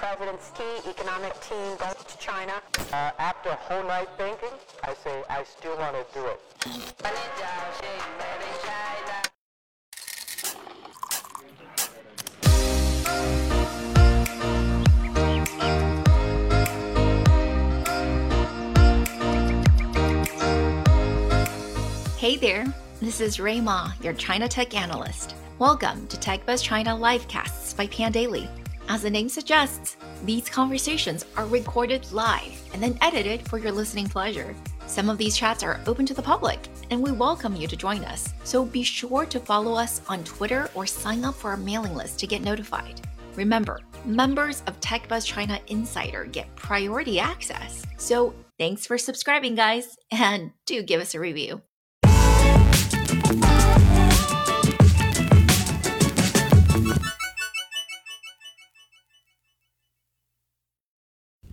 president's key economic team goes to China. Uh, after a whole night thinking, I say I still want to do it. Hey there, this is Rui Ma, your China Tech Analyst. Welcome to TechBuzz China Livecasts by Pandaily. As the name suggests, these conversations are recorded live and then edited for your listening pleasure. Some of these chats are open to the public, and we welcome you to join us. So be sure to follow us on Twitter or sign up for our mailing list to get notified. Remember, members of TechBuzz China Insider get priority access. So thanks for subscribing, guys, and do give us a review.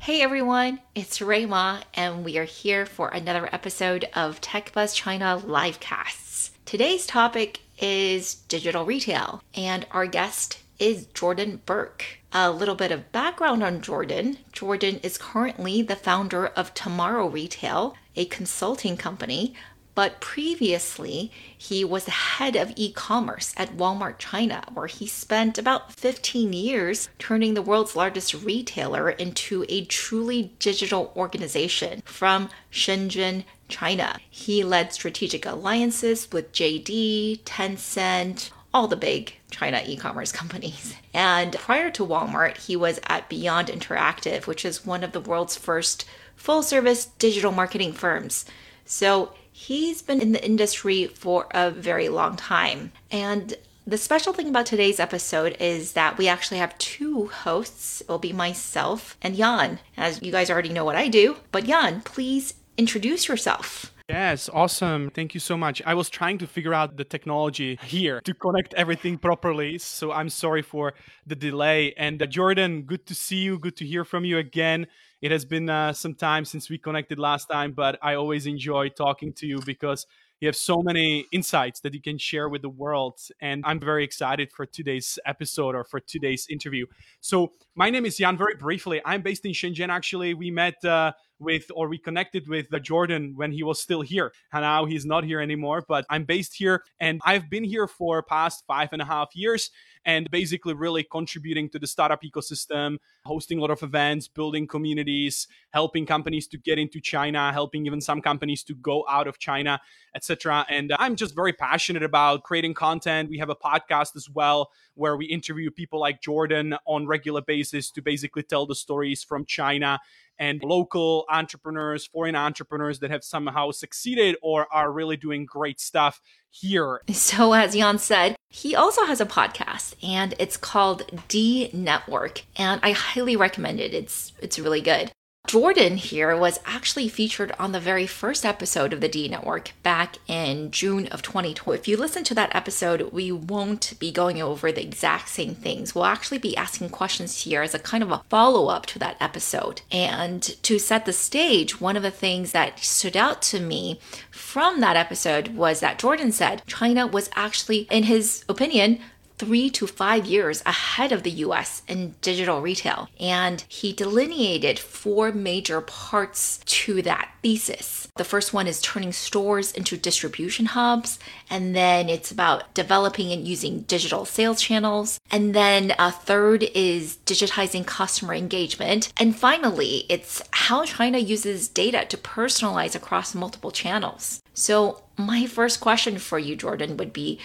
Hey everyone, it's Rui Ma, and we are here for another episode of TechBuzz China Livecasts. Today's topic is digital retail, and our guest is Jordan Berke. A little bit of background on Jordan Jordan is currently the founder of Tomorrow Retail, a consulting company but previously he was the head of e commerce at Walmart China, where he spent about 15 years turning the world's largest retailer into a truly digital organization from Shenzhen, China. He led strategic alliances with JD, Tencent, all the big China e commerce companies. And prior to Walmart, he was at Beyond Interactive, which is one of the world's first full service digital marketing firms. So he's been in the industry for a very long time. And the special thing about today's episode is that we actually have two hosts. It will be myself and Jan. As you guys already know what I do, but Jan, please introduce yourself. Yes, awesome. Thank you so much. I was trying to figure out the technology here to connect everything properly. So I'm sorry for the delay. And uh, Jordan, good to see you. Good to hear from you again. It has been uh, some time since we connected last time, but I always enjoy talking to you because you have so many insights that you can share with the world. And I'm very excited for today's episode or for today's interview. So, my name is Jan. Very briefly, I'm based in Shenzhen. Actually, we met. Uh, with or we connected with Jordan when he was still here. And now he's not here anymore, but I'm based here and I've been here for past five and a half years and basically really contributing to the startup ecosystem, hosting a lot of events, building communities, helping companies to get into China, helping even some companies to go out of China, etc. And I'm just very passionate about creating content. We have a podcast as well where we interview people like Jordan on regular basis to basically tell the stories from China and local entrepreneurs, foreign entrepreneurs that have somehow succeeded or are really doing great stuff here. So, as Jan said, he also has a podcast and it's called D Network. And I highly recommend it. It's it's really good. Jordan here was actually featured on the very first episode of the D Network back in June of 2020. If you listen to that episode, we won't be going over the exact same things. We'll actually be asking questions here as a kind of a follow up to that episode. And to set the stage, one of the things that stood out to me from that episode was that Jordan said China was actually, in his opinion, three to five years ahead of the US in digital retail. And he delineated four major parts to that thesis. The first one is turning stores into distribution hubs, and then it's about developing and using digital sales channels. And then a third is digitizing customer engagement. And finally, it's how China uses data to personalize across multiple channels. So, my first question for you, Jordan, would be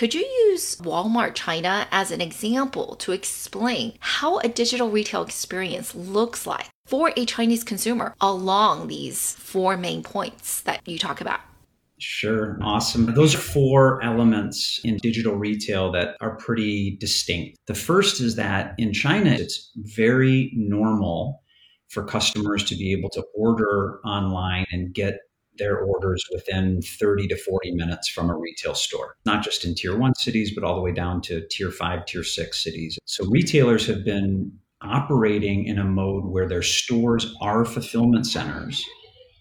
could you use Walmart China as an example to explain how a digital retail experience looks like for a Chinese consumer along these four main points that you talk about? Sure. Awesome. Those are four elements in digital retail that are pretty distinct. The first is that in China, it's very normal for customers to be able to order online and get their orders within 30 to 40 minutes from a retail store, not just in tier one cities, but all the way down to tier five, tier six cities. So retailers have been operating in a mode where their stores are fulfillment centers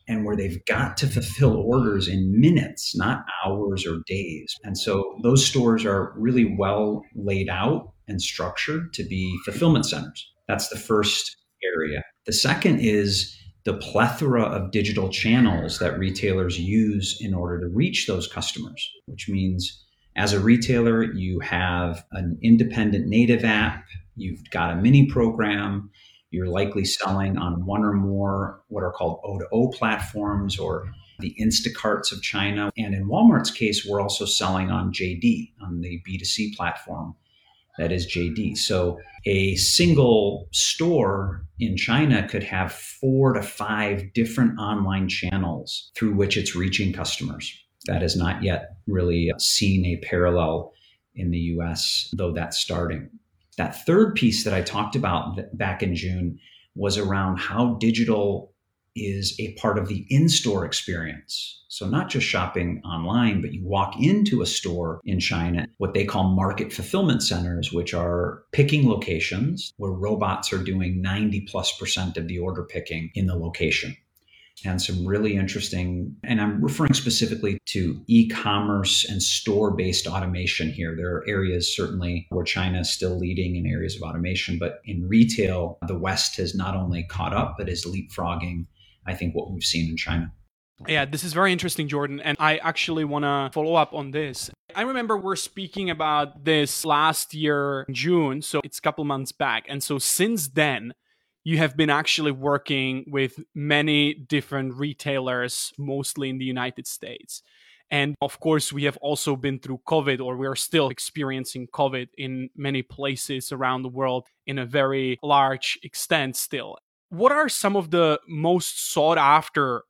and where they've got to fulfill orders in minutes, not hours or days. And so those stores are really well laid out and structured to be fulfillment centers. That's the first area. The second is the plethora of digital channels that retailers use in order to reach those customers, which means as a retailer, you have an independent native app, you've got a mini program, you're likely selling on one or more what are called O2O platforms or the Instacarts of China. And in Walmart's case, we're also selling on JD, on the B2C platform that is JD. So a single store in China could have four to five different online channels through which it's reaching customers. That has not yet really seen a parallel in the US, though that's starting. That third piece that I talked about back in June was around how digital is a part of the in store experience. So, not just shopping online, but you walk into a store in China, what they call market fulfillment centers, which are picking locations where robots are doing 90 plus percent of the order picking in the location. And some really interesting, and I'm referring specifically to e commerce and store based automation here. There are areas certainly where China is still leading in areas of automation, but in retail, the West has not only caught up, but is leapfrogging I think, what we've seen in China. Yeah, this is very interesting, Jordan. And I actually want to follow up on this. I remember we're speaking about this last year, in June. So it's a couple months back. And so since then, you have been actually working with many different retailers, mostly in the United States. And of course, we have also been through COVID, or we are still experiencing COVID in many places around the world in a very large extent still what are some of the most sought after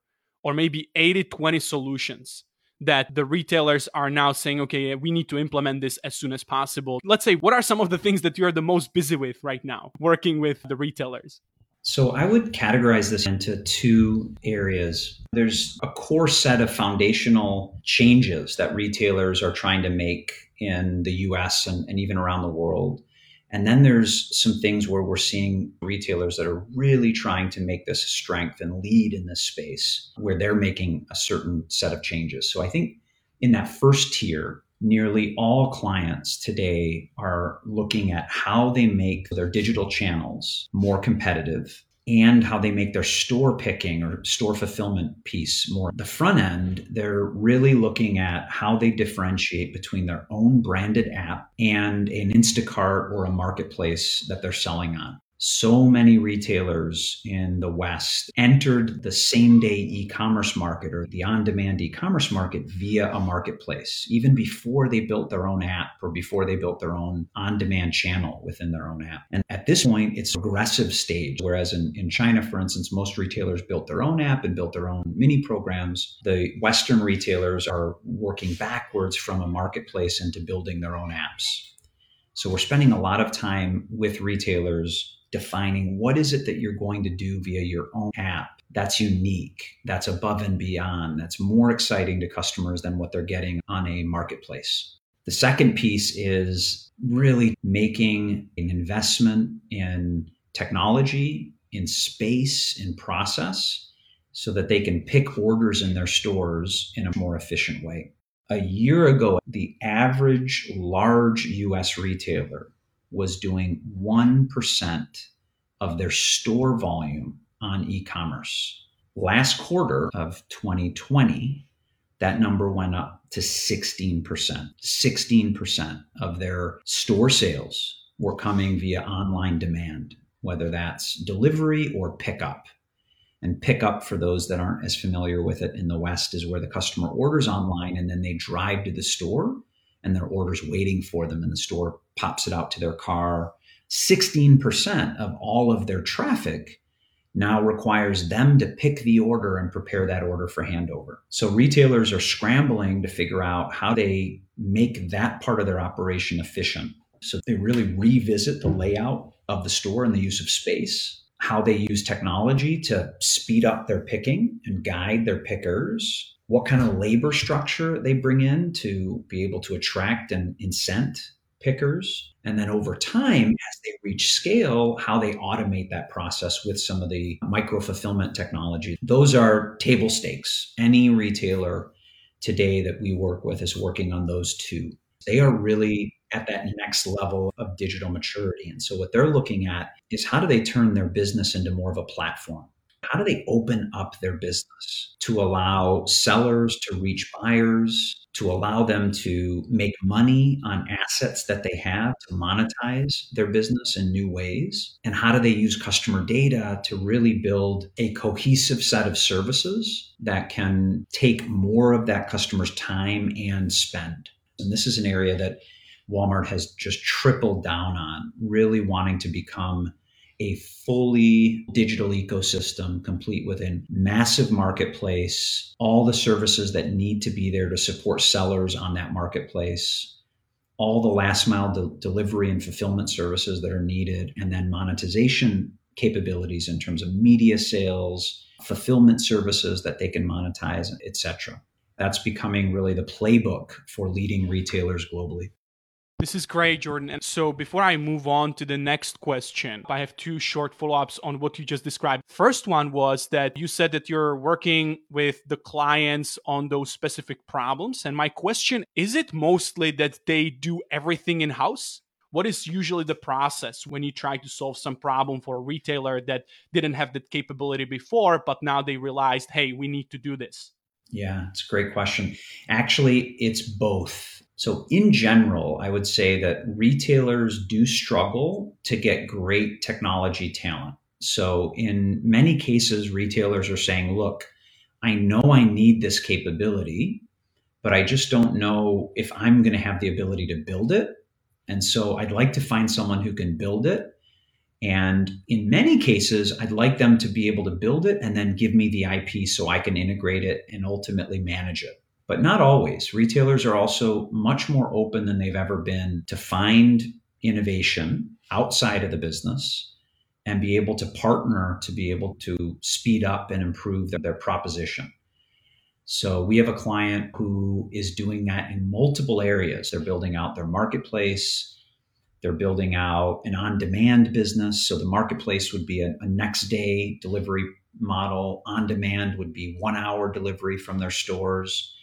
or maybe 80 20 solutions that the retailers are now saying, okay, we need to implement this as soon as possible? Let's say, what are some of the things that you're the most busy with right now working with the retailers? So I would categorize this into two areas. There's a core set of foundational changes that retailers are trying to make in the US and, and even around the world. And then there's some things where we're seeing retailers that are really trying to make this a strength and lead in this space where they're making a certain set of changes. So I think in that first tier, nearly all clients today are looking at how they make their digital channels more competitive and how they make their store picking or store fulfillment piece more. The front end, they're really looking at how they differentiate between their own branded app and an Instacart or a marketplace that they're selling on so many retailers in the West entered the same day e commerce market or the on demand e commerce market via a marketplace, even before they built their own app or before they built their own on demand channel within their own app. And at this point, it's aggressive stage. Whereas in, in China, for instance, most retailers built their own app and built their own mini programs. The Western retailers are working backwards from a marketplace into building their own apps. So we're spending a lot of time with retailers defining what is it that you're going to do via your own app that's unique, that's above and beyond, that's more exciting to customers than what they're getting on a marketplace. The second piece is really making an investment in technology, in space, in process, so that they can pick orders in their stores in a more efficient way. A year ago, the average large US retailer was doing 1% of their store volume on e commerce. Last quarter of 2020, that number went up to 16%. 16% of their store sales were coming via online demand, whether that's delivery or pickup. And pickup, for those that aren't as familiar with it in the West, is where the customer orders online and then they drive to the store and their orders waiting for them and the store pops it out to their car 16% of all of their traffic now requires them to pick the order and prepare that order for handover. So retailers are scrambling to figure out how they make that part of their operation efficient. So they really revisit the layout of the store and the use of space, how they use technology to speed up their picking and guide their pickers, what kind of labor structure they bring in to be able to attract and incent pickers. And then over time, as they reach scale, how they automate that process with some of the micro fulfillment technology. Those are table stakes. Any retailer today that we work with is working on those two. They are really at that next level of digital maturity. And so what they're looking at is how do they turn their business into more of a platform? How do they open up their business to allow sellers to reach buyers, to allow them to make money on assets that they have to monetize their business in new ways? And how do they use customer data to really build a cohesive set of services that can take more of that customer's time and spend? And this is an area that Walmart has just tripled down on, really wanting to become a fully digital ecosystem complete with a massive marketplace, all the services that need to be there to support sellers on that marketplace, all the last mile de- delivery and fulfillment services that are needed, and then monetization capabilities in terms of media sales, fulfillment services that they can monetize, etc. That's becoming really the playbook for leading retailers globally. This is great, Jordan. And so before I move on to the next question, I have two short follow ups on what you just described. First one was that you said that you're working with the clients on those specific problems. And my question is it mostly that they do everything in house? What is usually the process when you try to solve some problem for a retailer that didn't have that capability before, but now they realized, hey, we need to do this? Yeah, it's a great question. Actually, it's both so, in general, I would say that retailers do struggle to get great technology talent. So, in many cases, retailers are saying, look, I know I need this capability, but I just don't know if I'm going to have the ability to build it. And so, I'd like to find someone who can build it. And in many cases, I'd like them to be able to build it and then give me the IP so I can integrate it and ultimately manage it but not always. Retailers are also much more open than they've ever been to find innovation outside of the business and be able to partner to be able to speed up and improve their, their proposition. So we have a client who is doing that in multiple areas. They're building out their marketplace. They're building out an on demand business. So the marketplace would be a, a next day delivery model. On demand would be one hour delivery from their stores.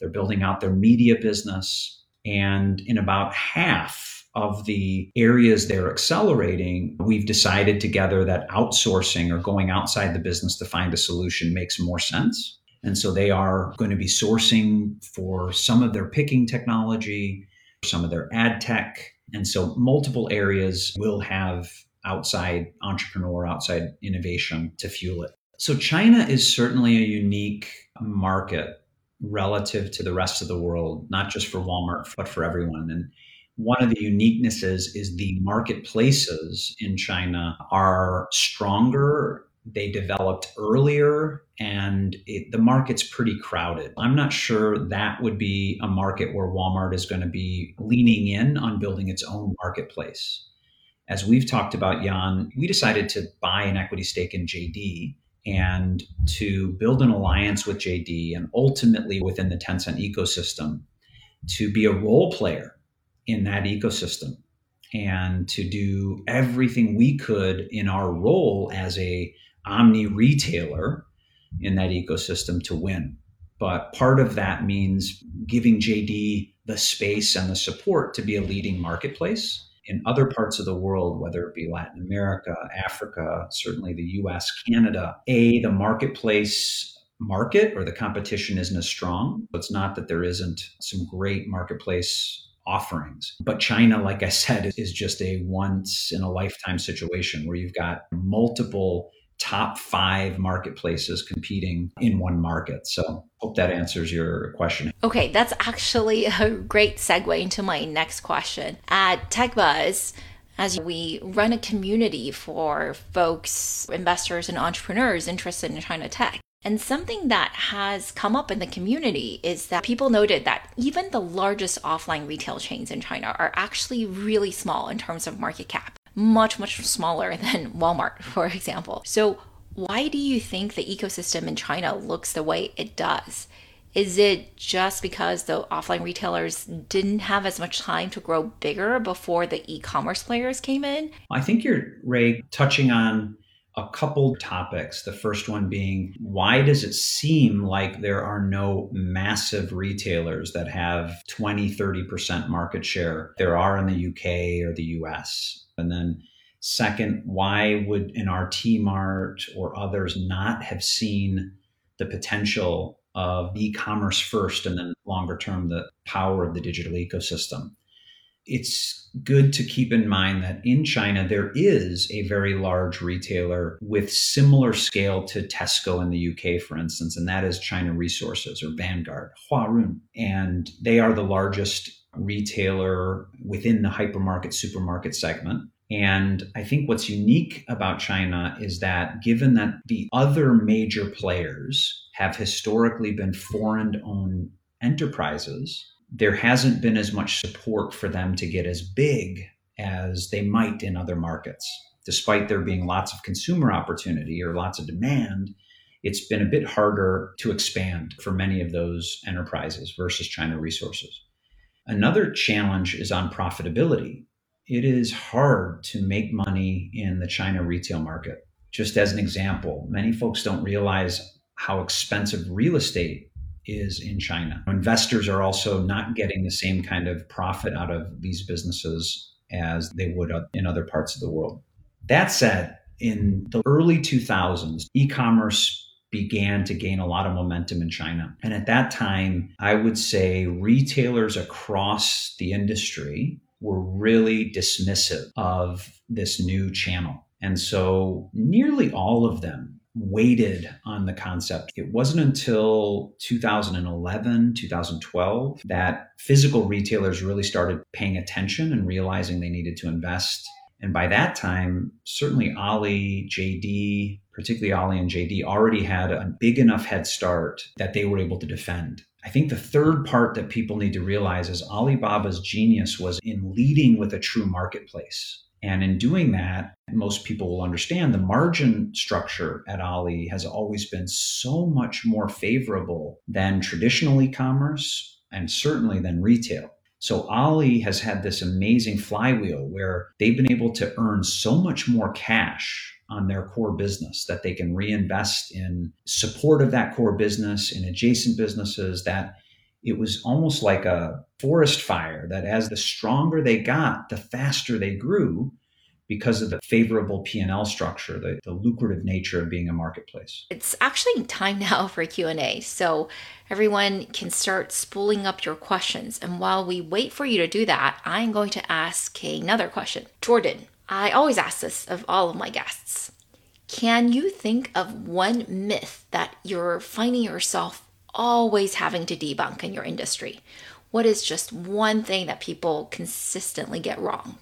They're building out their media business. And in about half of the areas they're accelerating, we've decided together that outsourcing or going outside the business to find a solution makes more sense. And so they are going to be sourcing for some of their picking technology, some of their ad tech. And so multiple areas will have outside entrepreneur, outside innovation to fuel it. So China is certainly a unique market relative to the rest of the world, not just for Walmart, but for everyone. And one of the uniquenesses is the marketplaces in China are stronger. They developed earlier and it, the market's pretty crowded. I'm not sure that would be a market where Walmart is going to be leaning in on building its own marketplace. As we've talked about, Jan, we decided to buy an equity stake in JD and to build an alliance with JD and ultimately within the Tencent ecosystem to be a role player in that ecosystem and to do everything we could in our role as a omni retailer in that ecosystem to win. But part of that means giving JD the space and the support to be a leading marketplace in other parts of the world, whether it be Latin America, Africa, certainly the US, Canada, A, the marketplace market or the competition isn't as strong. It's not that there isn't some great marketplace offerings. But China, like I said, is just a once in a lifetime situation where you've got multiple top five marketplaces competing in one market. So, hope that answers your question. Okay, that's actually a great segue into my next question. At TechBuzz, as we run a community for folks, investors, and entrepreneurs interested in China tech. And something that has come up in the community is that people noted that even the largest offline retail chains in China are actually really small in terms of market cap much, much smaller than Walmart, for example. So, why do you think the ecosystem in China looks the way it does? Is it just because the offline retailers didn't have as much time to grow bigger before the e commerce players came in? I think you're, Rui, touching on a couple topics. The first one being why does it seem like there are no massive retailers that have 20, 30% market share? There are in the UK or the US. And then second, why would an RT Mart or others not have seen the potential of e-commerce first and then longer term the power of the digital ecosystem? it's good to keep in mind that in China, there is a very large retailer with similar scale to Tesco in the UK, for instance, and that is China Resources or Vanguard, Huarun. And they are the largest retailer within the hypermarket, supermarket segment. And I think what's unique about China is that given that the other major players have historically been foreign owned enterprises, there hasn't been as much support for them to get as big as they might in other markets. Despite there being lots of consumer opportunity or lots of demand, it's been a bit harder to expand for many of those enterprises versus China resources. Another challenge is on profitability. It is hard to make money in the China retail market. Just as an example, many folks don't realize how expensive real estate is in China. Investors are also not getting the same kind of profit out of these businesses as they would in other parts of the world. That said, in the early 2000s, e commerce began to gain a lot of momentum in China. And at that time, I would say retailers across the industry were really dismissive of this new channel. And so nearly all of them waited on the concept. It wasn't until 2011, 2012 that physical retailers really started paying attention and realizing they needed to invest. And by that time, certainly Ali, JD, particularly Ali and JD, already had a big enough head start that they were able to defend. I think the third part that people need to realize is Alibaba's genius was in leading with a true marketplace. And in doing that, most people will understand the margin structure at Ali has always been so much more favorable than traditional e commerce and certainly than retail. So Ali has had this amazing flywheel where they've been able to earn so much more cash on their core business that they can reinvest in support of that core business in adjacent businesses that it was almost like a forest fire that as the stronger they got, the faster they grew because of the favorable P&L structure, the, the lucrative nature of being a marketplace. It's actually time now for Q&A. So everyone can start spooling up your questions. And while we wait for you to do that, I'm going to ask another question. Jordan, I always ask this of all of my guests. Can you think of one myth that you're finding yourself always having to debunk in your industry? What is just one thing that people consistently get wrong?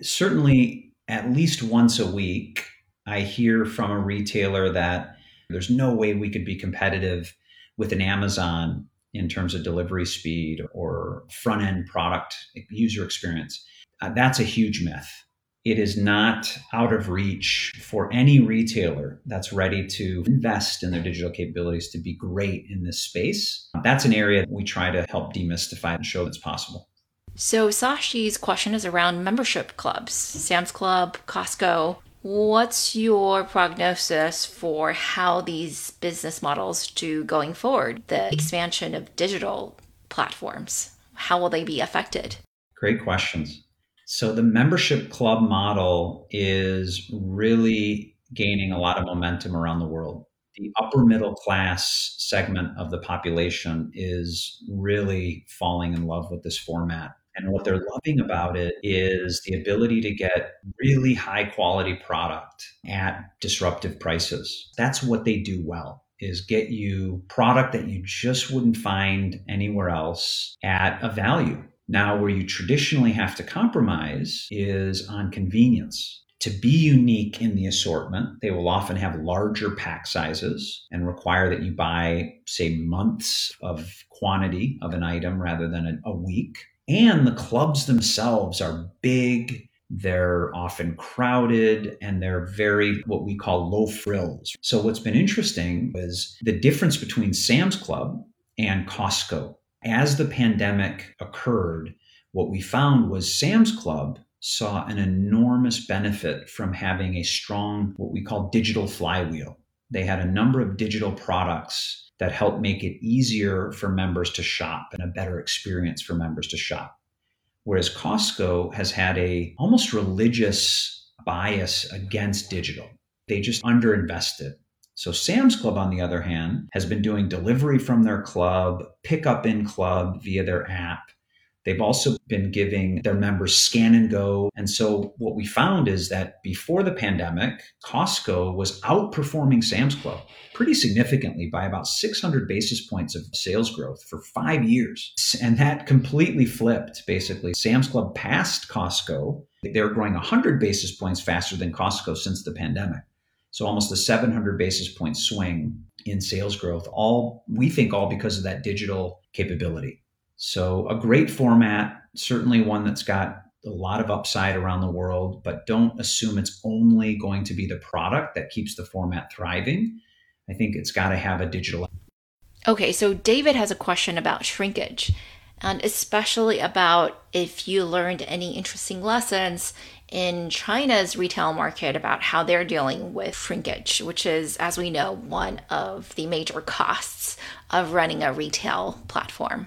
Certainly, at least once a week, I hear from a retailer that there's no way we could be competitive with an Amazon in terms of delivery speed or front end product user experience. Uh, that's a huge myth. It is not out of reach for any retailer that's ready to invest in their digital capabilities to be great in this space. That's an area we try to help demystify and show that's possible. So, Sashi's question is around membership clubs Sam's Club, Costco. What's your prognosis for how these business models do going forward? The expansion of digital platforms, how will they be affected? Great questions. So, the membership club model is really gaining a lot of momentum around the world. The upper middle class segment of the population is really falling in love with this format and what they're loving about it is the ability to get really high quality product at disruptive prices. That's what they do well is get you product that you just wouldn't find anywhere else at a value. Now, where you traditionally have to compromise is on convenience. To be unique in the assortment, they will often have larger pack sizes and require that you buy, say, months of quantity of an item rather than a, week. And the clubs themselves are big, they're often crowded, and they're very what we call low frills. So, what's been interesting is the difference between Sam's Club and Costco. As the pandemic occurred, what we found was Sam's Club saw an enormous benefit from having a strong, what we call digital flywheel. They had a number of digital products that helped make it easier for members to shop and a better experience for members to shop. Whereas Costco has had a almost religious bias against digital. They just underinvested. So Sam's Club, on the other hand, has been doing delivery from their club, pickup in club via their app, They've also been giving their members scan and go. And so what we found is that before the pandemic, Costco was outperforming Sam's Club pretty significantly by about 600 basis points of sales growth for five years. And that completely flipped basically. Sam's Club passed Costco. They were growing 100 basis points faster than Costco since the pandemic. So almost a 700 basis point swing in sales growth, all we think all because of that digital capability. So, a great format, certainly one that's got a lot of upside around the world, but don't assume it's only going to be the product that keeps the format thriving. I think it's got to have a digital. Okay, so David has a question about shrinkage, and especially about if you learned any interesting lessons in China's retail market about how they're dealing with shrinkage, which is, as we know, one of the major costs of running a retail platform.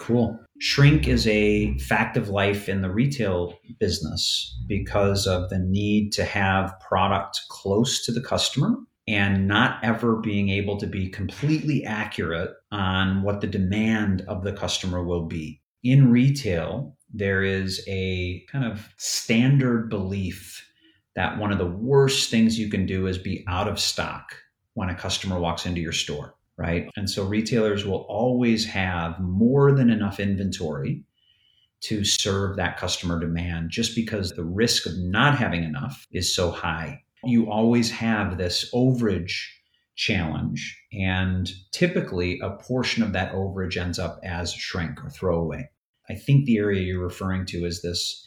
Cool. Shrink is a fact of life in the retail business because of the need to have product close to the customer and not ever being able to be completely accurate on what the demand of the customer will be. In retail, there is a kind of standard belief that one of the worst things you can do is be out of stock when a customer walks into your store right? And so retailers will always have more than enough inventory to serve that customer demand just because the risk of not having enough is so high. You always have this overage challenge, and typically a portion of that overage ends up as shrink or throwaway. I think the area you're referring to is this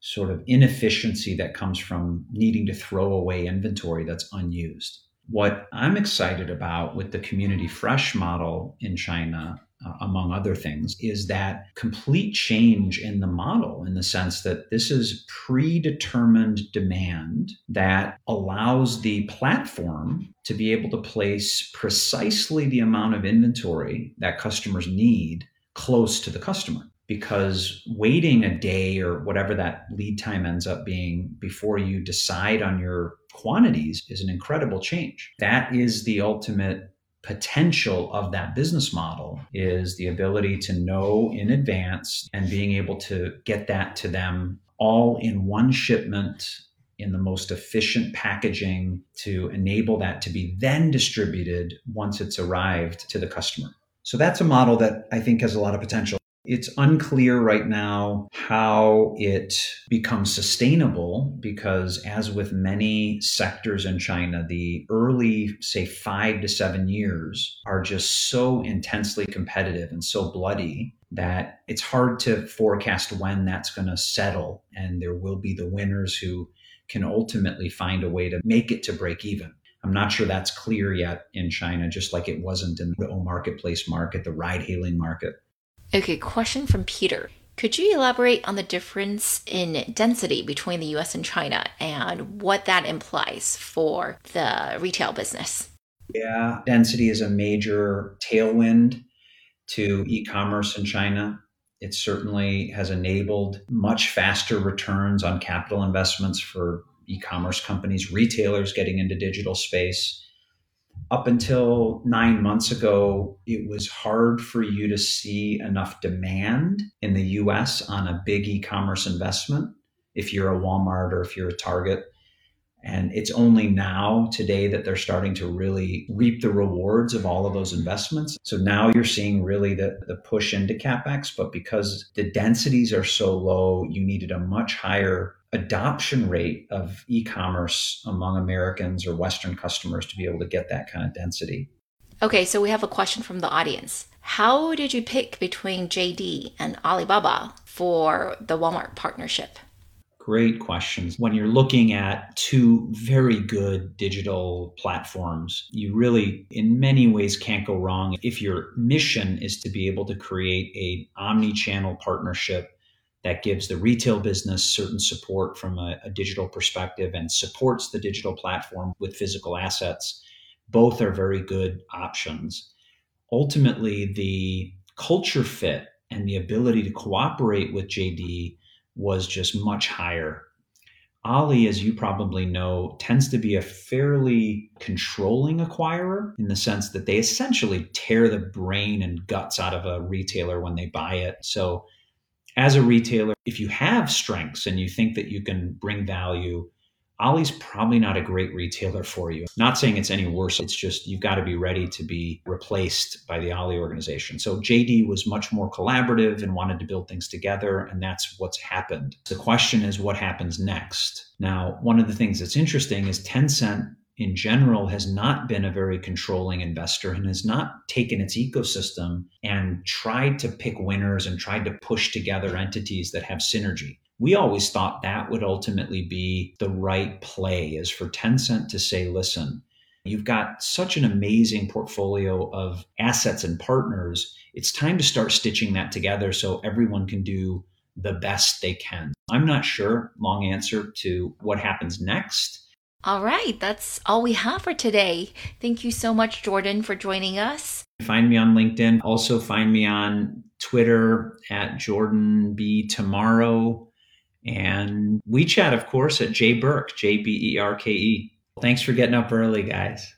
sort of inefficiency that comes from needing to throw away inventory that's unused. What I'm excited about with the community fresh model in China, uh, among other things, is that complete change in the model in the sense that this is predetermined demand that allows the platform to be able to place precisely the amount of inventory that customers need close to the customer because waiting a day or whatever that lead time ends up being before you decide on your quantities is an incredible change. That is the ultimate potential of that business model is the ability to know in advance and being able to get that to them all in one shipment in the most efficient packaging to enable that to be then distributed once it's arrived to the customer. So that's a model that I think has a lot of potential. It's unclear right now how it becomes sustainable because, as with many sectors in China, the early, say, five to seven years are just so intensely competitive and so bloody that it's hard to forecast when that's going to settle. And there will be the winners who can ultimately find a way to make it to break even. I'm not sure that's clear yet in China, just like it wasn't in the marketplace market, the ride hailing market. Okay, question from Peter. Could you elaborate on the difference in density between the US and China and what that implies for the retail business? Yeah, density is a major tailwind to e commerce in China. It certainly has enabled much faster returns on capital investments for e commerce companies, retailers getting into digital space up until nine months ago, it was hard for you to see enough demand in the US on a big e commerce investment if you're a Walmart or if you're a Target. And it's only now, today, that they're starting to really reap the rewards of all of those investments. So now you're seeing really the, the push into CapEx, but because the densities are so low, you needed a much higher adoption rate of e-commerce among Americans or Western customers to be able to get that kind of density. Okay, so we have a question from the audience. How did you pick between JD and Alibaba for the Walmart partnership? Great questions. When you're looking at two very good digital platforms, you really, in many ways, can't go wrong if your mission is to be able to create a omni-channel partnership that gives the retail business certain support from a, a, digital perspective and supports the digital platform with physical assets. Both are very good options. Ultimately, the culture fit and the ability to cooperate with JD was just much higher. Ali, as you probably know, tends to be a fairly controlling acquirer in the sense that they essentially tear the brain and guts out of a retailer when they buy it. So as a retailer, if you have strengths and you think that you can bring value, Ali's probably not a great retailer for you. Not saying it's any worse. It's just you've got to be ready to be replaced by the Ali organization. So JD was much more collaborative and wanted to build things together, and that's what's happened. The question is what happens next? Now, one of the things that's interesting is Tencent in general has not been a very controlling investor and has not taken its ecosystem and tried to pick winners and tried to push together entities that have synergy. We always thought that would ultimately be the right play is for Tencent to say, listen, you've got such an amazing portfolio of assets and partners. It's time to start stitching that together so everyone can do the best they can. I'm not sure, long answer to what happens next. All right, that's all we have for today. Thank you so much, Jordan, for joining us. Find me on LinkedIn. Also, find me on Twitter at Jordan B Tomorrow and WeChat, of course, at J Berke, J B E R K E. Thanks for getting up early, guys.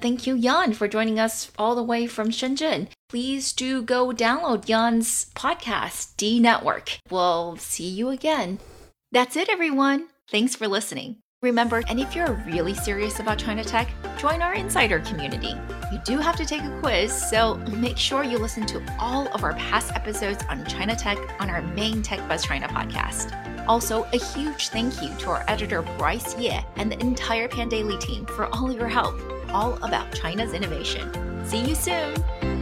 Thank you, Jan, for joining us all the way from Shenzhen. Please do go download Jan's podcast, D Network. We'll see you again. That's it, everyone. Thanks for listening. Remember, and if you're really serious about China tech, join our insider community. You do have to take a quiz, so make sure you listen to all of our past episodes on China tech on our main Tech Buzz China podcast. Also, a huge thank you to our editor Bryce Ye and the entire Pandaily team for all your help all about China's innovation. See you soon!